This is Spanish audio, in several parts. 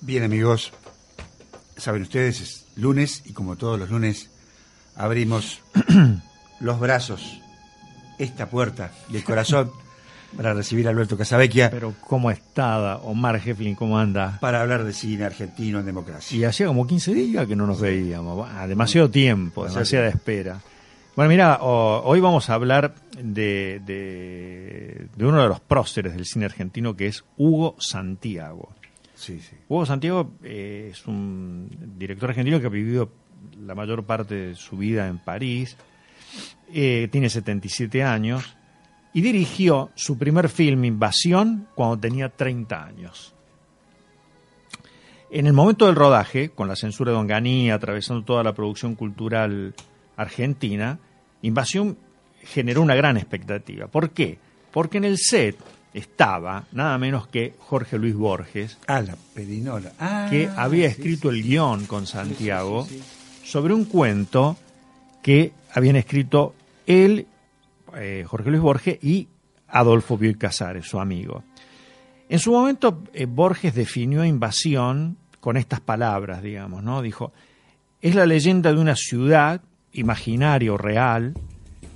Bien amigos, saben ustedes, es lunes y como todos los lunes abrimos los brazos, esta puerta del corazón para recibir a Alberto Casavecchia. Pero ¿cómo está Omar Heflin? ¿Cómo anda? Para hablar de cine argentino en democracia. Y hacía como 15 días que no nos veíamos, demasiado tiempo, demasiada espera. Bueno, mira, hoy vamos a hablar de, de, de uno de los próceres del cine argentino que es Hugo Santiago. Hugo Santiago eh, es un director argentino que ha vivido la mayor parte de su vida en París, eh, tiene 77 años y dirigió su primer film, Invasión, cuando tenía 30 años. En el momento del rodaje, con la censura de Onganía, atravesando toda la producción cultural argentina, Invasión generó una gran expectativa. ¿Por qué? Porque en el set estaba nada menos que Jorge Luis Borges. Ah, la ah, que había escrito el guion con Santiago sobre un cuento que habían escrito él, eh, Jorge Luis Borges, y Adolfo Bioy Casares, su amigo. En su momento, eh, Borges definió invasión con estas palabras, digamos, ¿no? Dijo, es la leyenda de una ciudad, imaginaria o real,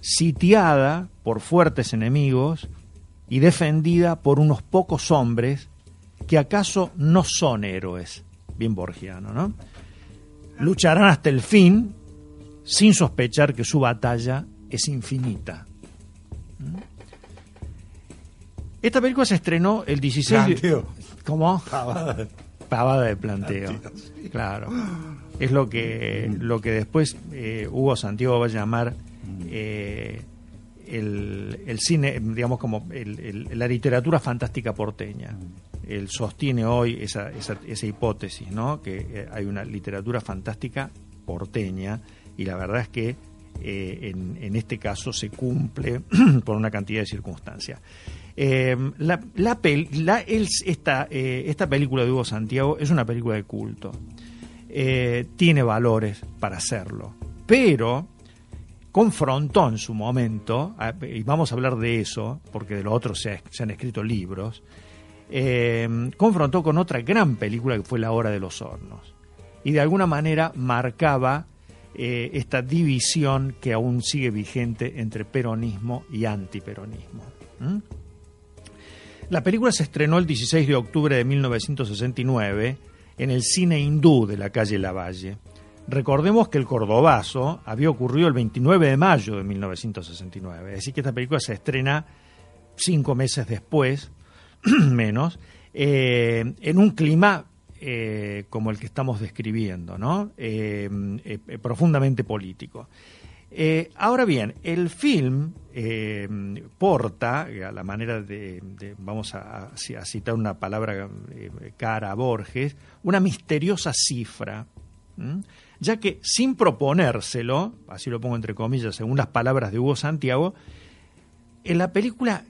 sitiada por fuertes enemigos, y defendida por unos pocos hombres que acaso no son héroes, bien borgiano, ¿no? Lucharán hasta el fin sin sospechar que su batalla es infinita. ¿Mm? Esta película se estrenó el 16 de... ¿Cómo? Pavada. Pavada de planteo. Claro. Es lo que, lo que después eh, Hugo Santiago va a llamar eh, el, cine, digamos, como la literatura fantástica porteña. Él sostiene hoy esa, esa, hipótesis, ¿no? Que eh, hay una literatura fantástica porteña y la verdad es que eh, en, este caso se cumple por una cantidad de circunstancias. Eh, la, esta, esta película de Hugo Santiago es una película de culto. tiene valores para hacerlo. Pero confrontó en su momento, y vamos a hablar de eso, porque de lo otro se, han escrito libros, eh, confrontó con otra gran película que fue La Hora de los Hornos. Y de alguna manera marcaba eh, esta división que aún sigue vigente entre peronismo y antiperonismo. La película se estrenó el 16 de octubre de 1969 en el cine hindú de la calle Lavalle Recordemos que el Cordobazo había ocurrido el 29 de mayo de 1969, es decir, que esta película se estrena cinco meses después, menos, eh, en un clima eh, como el que estamos describiendo, ¿no? Eh, profundamente político. ahora bien, el film porta, a la manera de, vamos a, a, citar una palabra cara a Borges, una misteriosa cifra ya que sin proponérselo, así lo pongo entre comillas, según las palabras de Hugo Santiago, en la película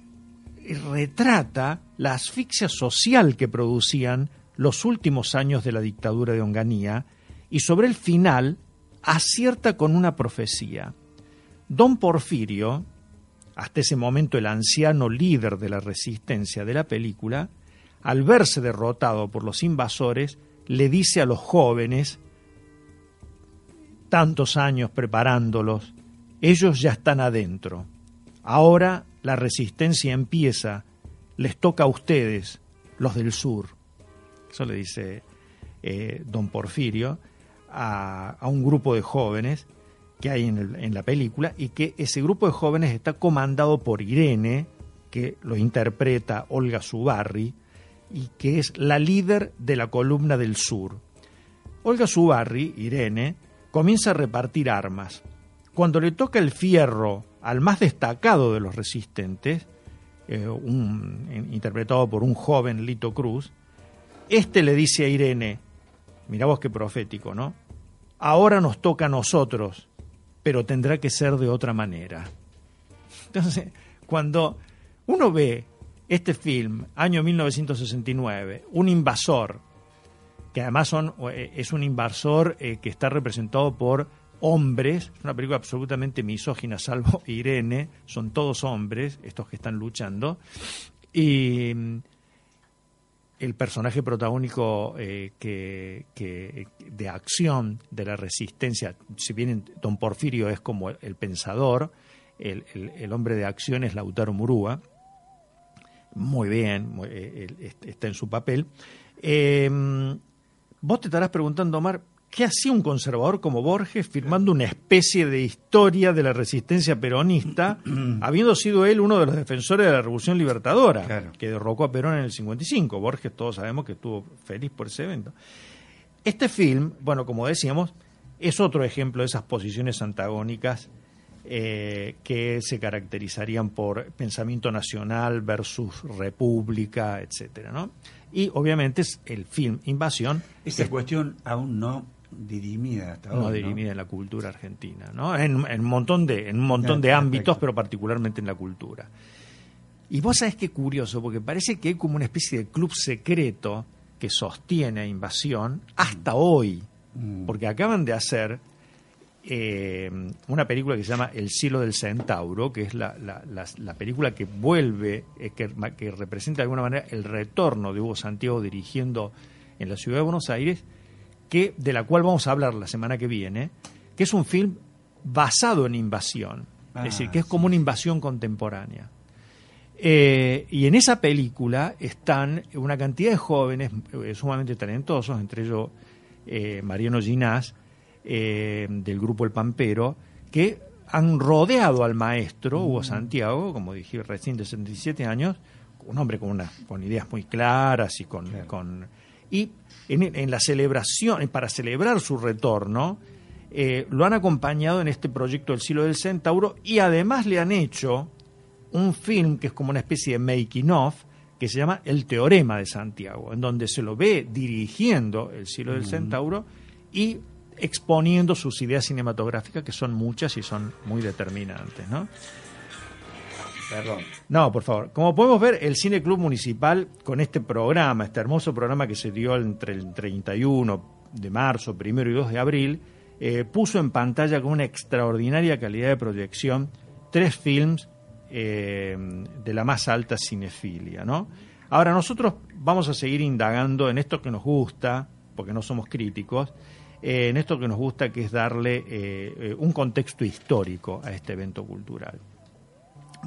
retrata la asfixia social que producían los últimos años de la dictadura de Onganía y sobre el final acierta con una profecía. Don Porfirio, hasta ese momento el anciano líder de la resistencia de la película, al verse derrotado por los invasores, le dice a los jóvenes tantos años preparándolos, ellos ya están adentro. Ahora la resistencia empieza, les toca a ustedes, los del sur. Eso le dice eh, don Porfirio a, un grupo de jóvenes que hay en, en, la película y que ese grupo de jóvenes está comandado por Irene, que lo interpreta Olga Zubarri, y que es la líder de la columna del sur. Olga Zubarri, Irene, comienza a repartir armas. Cuando le toca el fierro al más destacado de los resistentes, eh, interpretado por un joven Lito Cruz, este le dice a Irene, mira vos qué profético, ¿no? Ahora nos toca a nosotros, pero tendrá que ser de otra manera. Entonces, cuando uno ve este film, año 1969, un invasor que además son, eh, es un invasor eh, que está representado por hombres, es una película absolutamente misógina, salvo Irene, son todos hombres, estos que están luchando, y el personaje protagónico eh, que, de acción de la resistencia, si bien Don Porfirio es como el, pensador, el, hombre de acción es Lautaro Murúa, muy bien, eh, está en su papel. Vos te estarás preguntando, Omar, ¿Qué hacía un conservador como Borges firmando una especie de historia de la resistencia peronista, habiendo sido él uno de los defensores de la Revolución Libertadora, que derrocó a Perón en el 55? Borges todos sabemos que estuvo feliz por ese evento. Este film, bueno, como decíamos, es otro ejemplo de esas posiciones antagónicas eh, que se caracterizarían por pensamiento nacional versus república, etcétera, ¿no? Y obviamente es el film Invasión. Esta cuestión aún no dirimida hasta no dirimida en la cultura argentina, ¿no? En, un montón de, en un montón de ámbitos, pero particularmente en la cultura. Y vos sabés qué curioso, porque parece que hay como una especie de club secreto que sostiene a Invasión hasta mm. hoy, mm. porque acaban de hacer eh, una película que se llama El cielo del centauro, que es la, la, película que vuelve, eh, que, que representa de alguna manera el retorno de Hugo Santiago dirigiendo en la ciudad de Buenos Aires, que, de la cual vamos a hablar la semana que viene, que es un film basado en invasión, es decir, que es ah, como una invasión contemporánea. Eh, y en esa película están una cantidad de jóvenes sumamente talentosos, entre ellos Mariano Ginás, del grupo El Pampero, que han rodeado al maestro Hugo. Santiago, como dije recién de 77 años, un hombre con, una, con ideas muy claras y con, con y en, la celebración, para celebrar su retorno, eh, lo han acompañado en este proyecto del Silo del Centauro y además le han hecho un film que es como una especie de making of que se llama El Teorema de Santiago, en donde se lo ve dirigiendo el Silo del. Centauro y exponiendo sus ideas cinematográficas, que son muchas y son muy determinantes, ¿no? No, por favor. Como podemos ver, el Cine Club Municipal, con este programa, este hermoso programa que se dio entre el 31 de marzo, primero y 2 de abril, eh, puso en pantalla con una extraordinaria calidad de proyección tres films eh, de la más alta cinefilia, ¿no? Ahora, nosotros vamos a seguir indagando en esto que nos gusta, porque no somos críticos, eh, en esto que nos gusta, que es darle un contexto histórico a este evento cultural.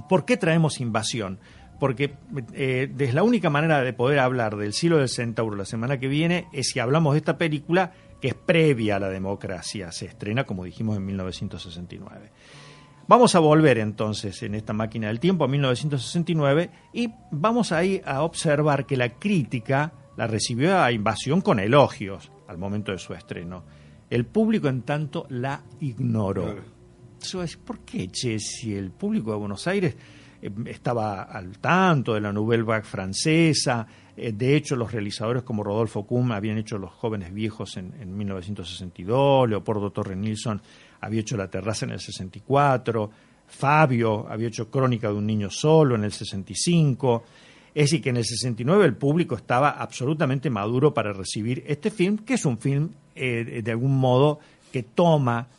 ¿Por qué traemos invasión? Porque eh, es la única manera de poder hablar del siglo del centauro la semana que viene es si hablamos de esta película que es previa a la democracia. Se estrena, como dijimos, en 1969. Vamos a volver entonces en esta máquina del tiempo a 1969 y vamos ahí a observar que la crítica la recibió a Invasión con elogios al momento de su estreno. El público, en tanto, la ignoró. ¿por qué, che, si el público de Buenos Aires eh, estaba al tanto de la Nouvelle Vague francesa, eh, de hecho los realizadores como Rodolfo Kuhn habían hecho Los jóvenes viejos en, 1962, Leopoldo Torre Nilsson había hecho La terraza en el 64, Fabio había hecho Crónica de un niño solo en el 65, es decir, que en el 69 el público estaba absolutamente maduro para recibir este film, que es un film eh, de algún modo que toma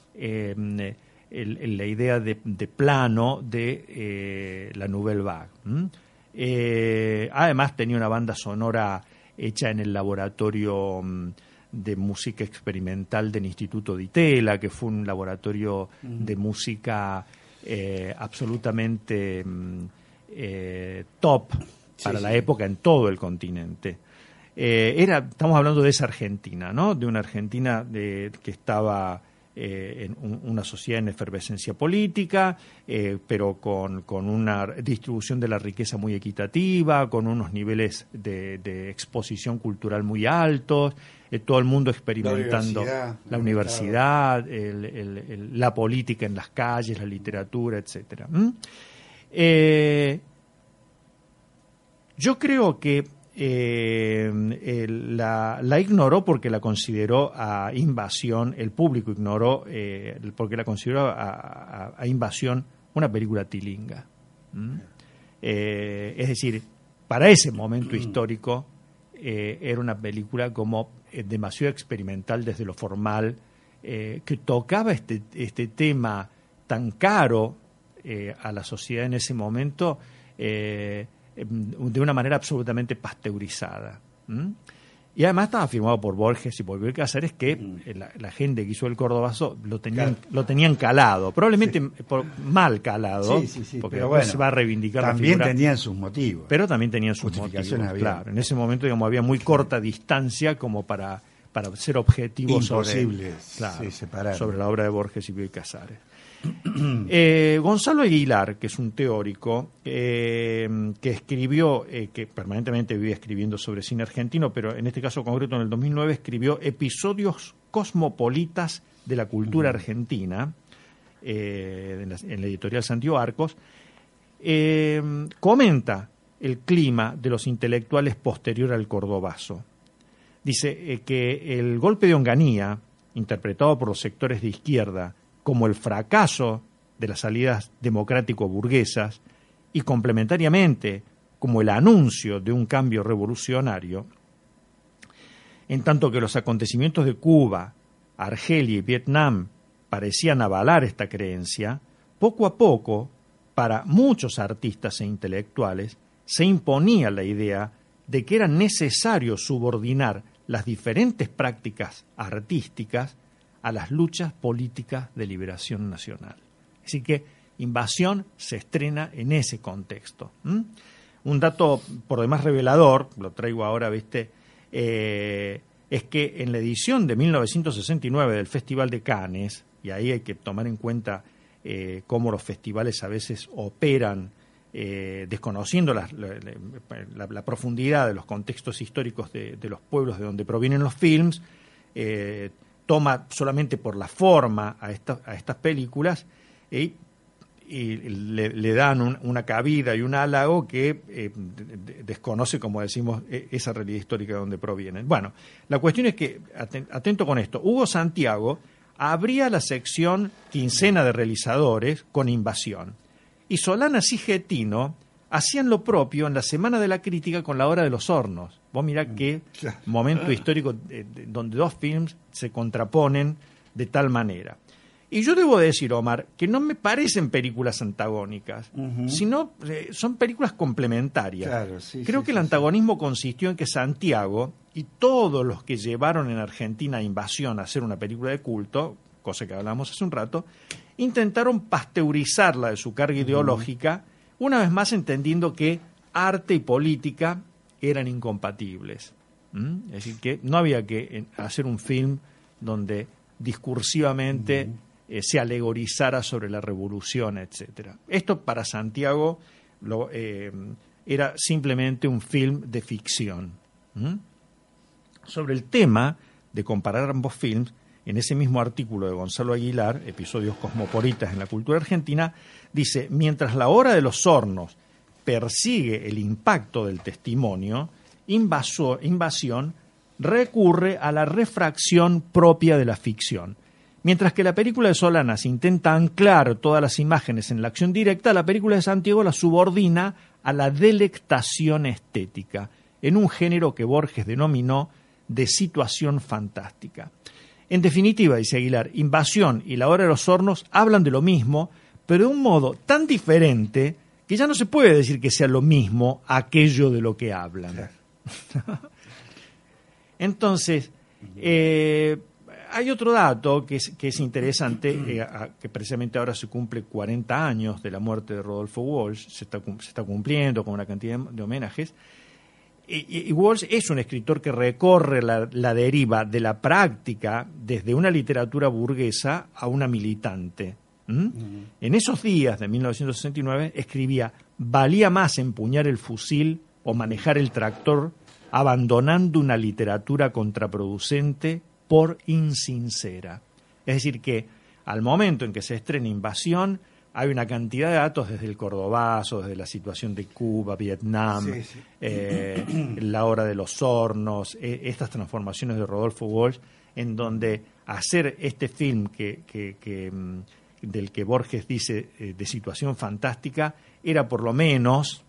la idea de, plano de eh, la Nouvelle Vague. Eh, además tenía una banda sonora hecha en el laboratorio mm, de música experimental del Instituto Di Tella, que fue un laboratorio de música eh, absolutamente mm, top para la época en todo el continente. era, estamos hablando de esa Argentina, ¿no? De una Argentina de, que estaba eh, en una sociedad en efervescencia política, eh, pero con, una distribución de la riqueza muy equitativa, con unos niveles de, exposición cultural muy altos, eh, todo el mundo experimentando la universidad, la, política en las calles, la literatura, etcétera. Yo creo que eh, la, ignoró porque la consideró a invasión, el público ignoró eh, porque la consideró a, invasión una película tilinga. Eh, es decir, para ese momento histórico era una película como demasiado experimental desde lo formal, que tocaba este, este tema tan caro a la sociedad en ese momento de una manera absolutamente pasteurizada. Y además estaba firmado por Borges y por Bioy Cáceres, que Mm. eh, la, la gente que hizo el Cordobazo lo tenían, lo tenían calado, probablemente por- mal calado, Sí, sí, sí, porque pero bueno, se va a reivindicar la También figura. tenían sus motivos. Pero también tenían sus motivos, había. claro. En ese momento, digamos, había muy corta distancia como para, para ser objetivo Imposible, sobre, claro, sobre la obra de Borges y Bioy Casares. Eh, Gonzalo Aguilar, que es un teórico eh, que escribió, eh, que permanentemente vive escribiendo sobre cine argentino, pero en este caso concreto en el 2009 escribió Episodios cosmopolitas de la cultura argentina en, la, en la editorial Santiago Arcos, comenta el clima de los intelectuales posterior al cordobazo. Dice que el golpe de Onganía, interpretado por los sectores de izquierda como el fracaso de las salidas democrático-burguesas y complementariamente como el anuncio de un cambio revolucionario, en tanto que los acontecimientos de Cuba, Argelia y Vietnam parecían avalar esta creencia, poco a poco, para muchos artistas e intelectuales, se imponía la idea de que era necesario subordinar las diferentes prácticas artísticas a las luchas políticas de liberación nacional. Así que Invasión se estrena en ese contexto. Un dato por demás revelador, lo traigo ahora, viste, eh, es que en la edición de 1969 del Festival de Cannes, y ahí hay que tomar en cuenta eh, cómo los festivales a veces operan eh, desconociendo la, profundidad de los contextos históricos de, los pueblos de donde provienen los films, toma solamente por la forma a, esta- a estas películas y, le, dan un- una cabida y un halago que eh, de- de- desconoce, como decimos, e- esa realidad histórica de donde provienen. Bueno, la cuestión es que, aten- atento con esto, Hugo Santiago abría la sección quincena de realizadores con invasión. Y Solanas y Getino hacían lo propio en la Semana de la Crítica con la Hora de los Hornos. Vos mirá qué claro. momento histórico eh, de- donde dos films se contraponen de tal manera. Y yo debo decir, Omar, que no me parecen películas antagónicas, sino eh, son películas complementarias. Claro, sí, Creo sí, que sí, el antagonismo consistió en que Santiago y todos los que llevaron en Argentina Invasión a hacer una película de culto, cosa que hablamos hace un rato, intentaron pasteurizarla de su carga ideológica, una vez más entendiendo que arte y política eran incompatibles. ¿Mm? Es decir, que no había que eh, hacer un film donde discursivamente eh, se alegorizara sobre la revolución, etcétera. Esto para Santiago lo, eh, era simplemente un film de ficción. ¿Mm? Sobre el tema de comparar ambos films, en ese mismo artículo de Gonzalo Aguilar, Episodios cosmopolitas en la cultura argentina, dice, mientras la hora de los hornos persigue el impacto del testimonio, invasión recurre a la refracción propia de la ficción. Mientras que la película de Solanas intenta anclar todas las imágenes en la acción directa, la película de Santiago la subordina a la delectación estética, en un género que Borges denominó de situación fantástica. En definitiva, dice Aguilar, Invasión y La Hora de los Hornos hablan de lo mismo, pero de un modo tan diferente que ya no se puede decir que sea lo mismo aquello de lo que hablan. Claro. Entonces, eh, hay otro dato que es, que es interesante, eh, a- que precisamente ahora se cumple 40 años de la muerte de Rodolfo Walsh, se está, se está cumpliendo con una cantidad de homenajes. Y, Walsh es un escritor que recorre la, la deriva de la práctica desde una literatura burguesa a una militante. ¿Mm? En esos días de 1969 escribía, valía más empuñar el fusil o manejar el tractor abandonando una literatura contraproducente por insincera. Es decir, que al momento en que se estrena Invasión, hay una cantidad de datos desde el Cordobazo, desde la situación de Cuba, Vietnam, Sí, sí. eh, la hora de los hornos, eh, estas transformaciones de Rodolfo Walsh, en donde hacer este film que, que- que, mm, del que Borges dice eh, de situación fantástica era por lo menos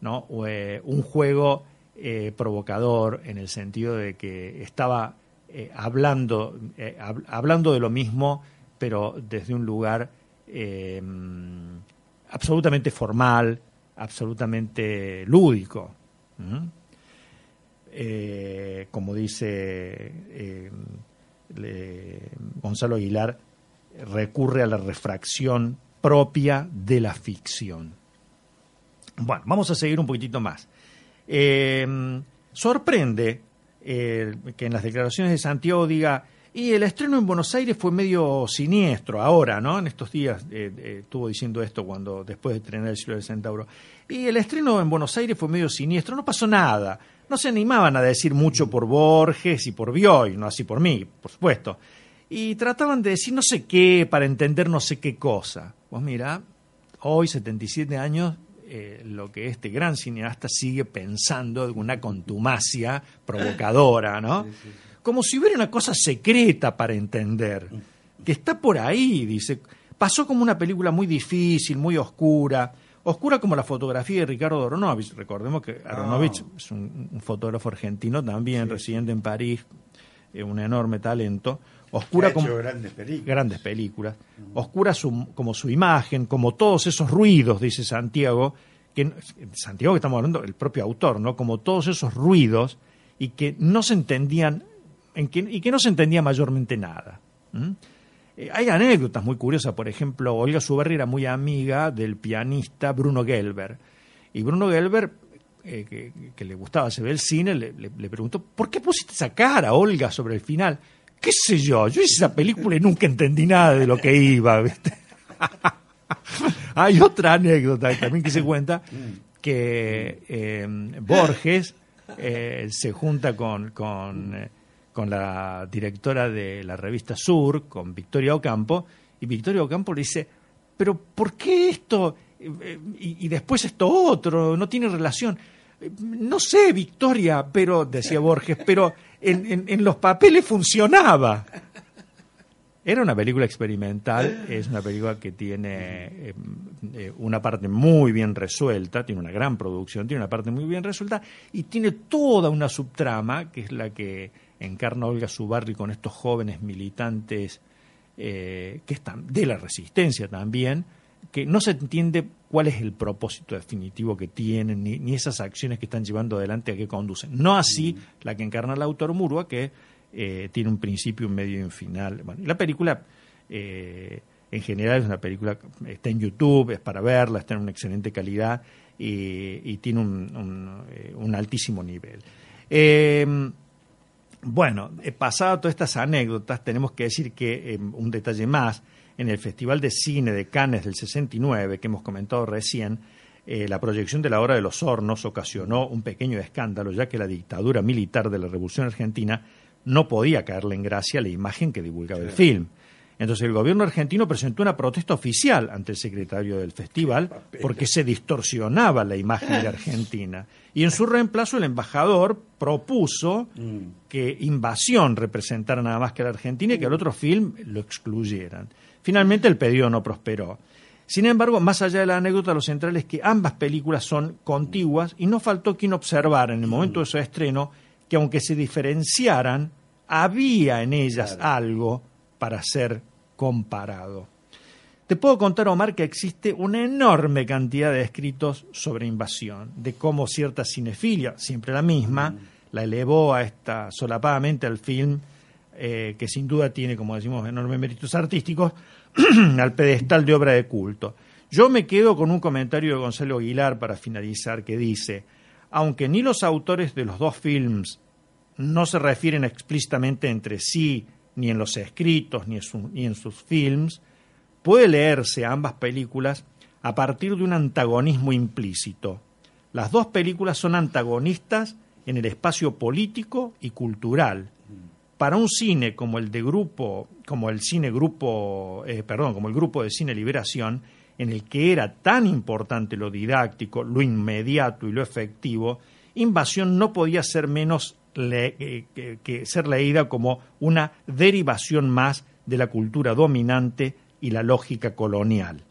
¿no? Eh, un juego provocador en el sentido de que estaba hablando, hab- hablando de lo mismo, pero desde un lugar eh, mm, absolutamente formal, absolutamente lúdico. Eh, como dice Gonzalo Aguilar, recurre a la refracción propia de la ficción. Bueno, vamos a seguir un poquitito más. sorprende que en las declaraciones de Santiago diga y el estreno en Buenos Aires fue medio siniestro ahora, ¿no? En estos días eh, eh, estuvo diciendo esto cuando después de estrenar El cielo del Centauro. Y el estreno en Buenos Aires fue medio siniestro, no pasó nada. No se animaban a decir mucho por Borges y por Bioy, no así por mí, por supuesto. Y trataban de decir no sé qué para entender no sé qué cosa. Pues mira, hoy, 77 años, eh, lo que este gran cineasta sigue pensando de una contumacia provocadora, ¿no? Como si hubiera una cosa secreta para entender, que está por ahí, dice. Pasó como una película muy difícil, muy oscura, oscura como la fotografía de Ricardo Aronovich. Recordemos que Aronovich ah. es un, fotógrafo argentino también, residente en París, eh, un enorme talento. Oscura como grandes películas. Grandes películas. Oscura como su imagen, como todos esos ruidos, dice Santiago, que Santiago que estamos hablando, el propio autor, ¿no? Como todos esos ruidos y que no se entendían y que no se entendía mayormente nada. Eh, hay anécdotas muy curiosas, por ejemplo, Olga Suberri era muy amiga del pianista Bruno Gelber, y Bruno Gelber, eh, que, le gustaba se ve el cine, le, preguntó, ¿por qué pusiste esa cara, Olga, sobre el final? ¿Qué sé yo? Yo hice esa película y nunca entendí nada de lo que iba. Hay otra anécdota también que se cuenta, que eh, Borges se junta con con la directora de la revista Sur, con Victoria Ocampo, y Victoria Ocampo le dice, pero ¿por qué esto? Eh, y, después esto otro, no tiene relación. No sé, Victoria, pero, decía Borges, pero en, los papeles funcionaba. Era una película experimental, es una película que tiene eh, eh, una parte muy bien resuelta, tiene una gran producción, tiene una parte muy bien resuelta y tiene toda una subtrama que es la que encarna Olga Subarri con estos jóvenes militantes eh, que están de la resistencia también, que no se entiende cuál es el propósito definitivo que tienen, ni, esas acciones que están llevando adelante a qué conducen. No así mm. la que encarna el autor Murua, que eh, tiene un principio, un medio y un final. la película, eh, en general, es una película, está en YouTube, es para verla, está en una excelente calidad y, tiene un, un altísimo nivel. Bueno, eh, pasado todas estas anécdotas, tenemos que decir que eh, un detalle más, en el Festival de Cine de Cannes del 69, que hemos comentado recién, eh, la proyección de la Hora de los Hornos ocasionó un pequeño escándalo, ya que la dictadura militar de la Revolución Argentina no podía caerle en gracia la imagen que divulgaba el film. Entonces el gobierno argentino presentó una protesta oficial ante el secretario del festival porque se distorsionaba la imagen de Argentina. Y en su reemplazo el embajador propuso mm. que Invasión representara nada más que la Argentina y que el otro film lo excluyeran. Finalmente el pedido no prosperó. Sin embargo, más allá de la anécdota, lo central es que ambas películas son contiguas y no faltó quien observara en el momento de su estreno que aunque se diferenciaran, había en ellas algo para ser comparado. Te puedo contar, Omar, que existe una enorme cantidad de escritos sobre invasión, de cómo cierta cinefilia, siempre la misma, mm. la elevó a esta solapadamente al film, eh, que sin duda tiene, como decimos, enormes méritos artísticos, al pedestal de obra de culto. Yo me quedo con un comentario de Gonzalo Aguilar para finalizar, que dice, aunque ni los autores de los dos films no se refieren explícitamente entre sí, ni en los escritos, ni ni en sus films, puede leerse ambas películas a partir de un antagonismo implícito. Las dos películas son antagonistas en el espacio político y cultural. Para un cine como el de grupo, como el cine grupo, eh, perdón, como el grupo de cine Liberación, en el que era tan importante lo didáctico, lo inmediato y lo efectivo, Invasión no podía ser menos eh, que ser leída como una derivación más de la cultura dominante y la lógica colonial.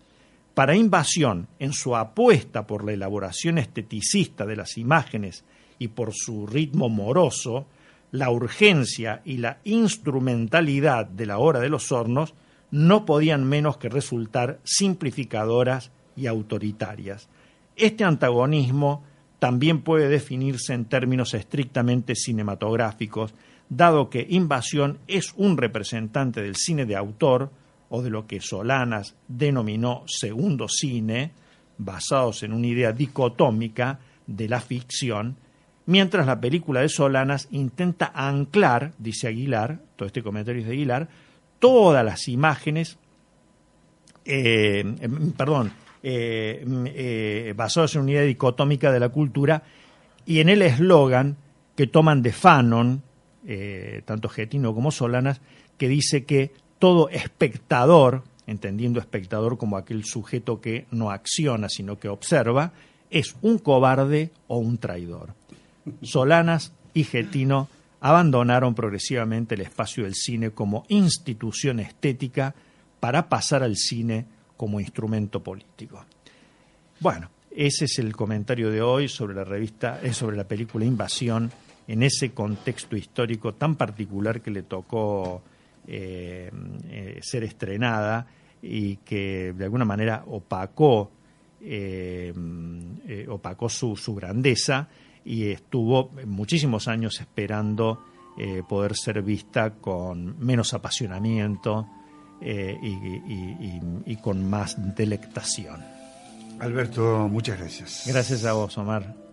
Para Invasión, en su apuesta por la elaboración esteticista de las imágenes y por su ritmo moroso, la urgencia y la instrumentalidad de la hora de los hornos no podían menos que resultar simplificadoras y autoritarias. Este antagonismo también puede definirse en términos estrictamente cinematográficos, dado que Invasión es un representante del cine de autor, o de lo que Solanas denominó segundo cine, basados en una idea dicotómica de la ficción, mientras la película de Solanas intenta anclar, dice Aguilar, todo este comentario es de Aguilar, todas las imágenes, eh, em, perdón, eh, eh, basados en una idea dicotómica de la cultura y en el eslogan que toman de Fanon, tanto Getino como Solanas, que dice que todo espectador, entendiendo espectador como aquel sujeto que no acciona, sino que observa, es un cobarde o un traidor. Solanas y Getino abandonaron progresivamente el espacio del cine como institución estética para pasar al cine como instrumento político. Bueno, ese es el comentario de hoy sobre la revista, eh, sobre la película Invasión, en ese contexto histórico tan particular que le tocó eh, eh, ser estrenada y que de alguna manera opacó, opacó su, grandeza y estuvo muchísimos años esperando poder ser vista con menos apasionamiento y con más delectación. Alberto, muchas gracias. Gracias a vos, Omar.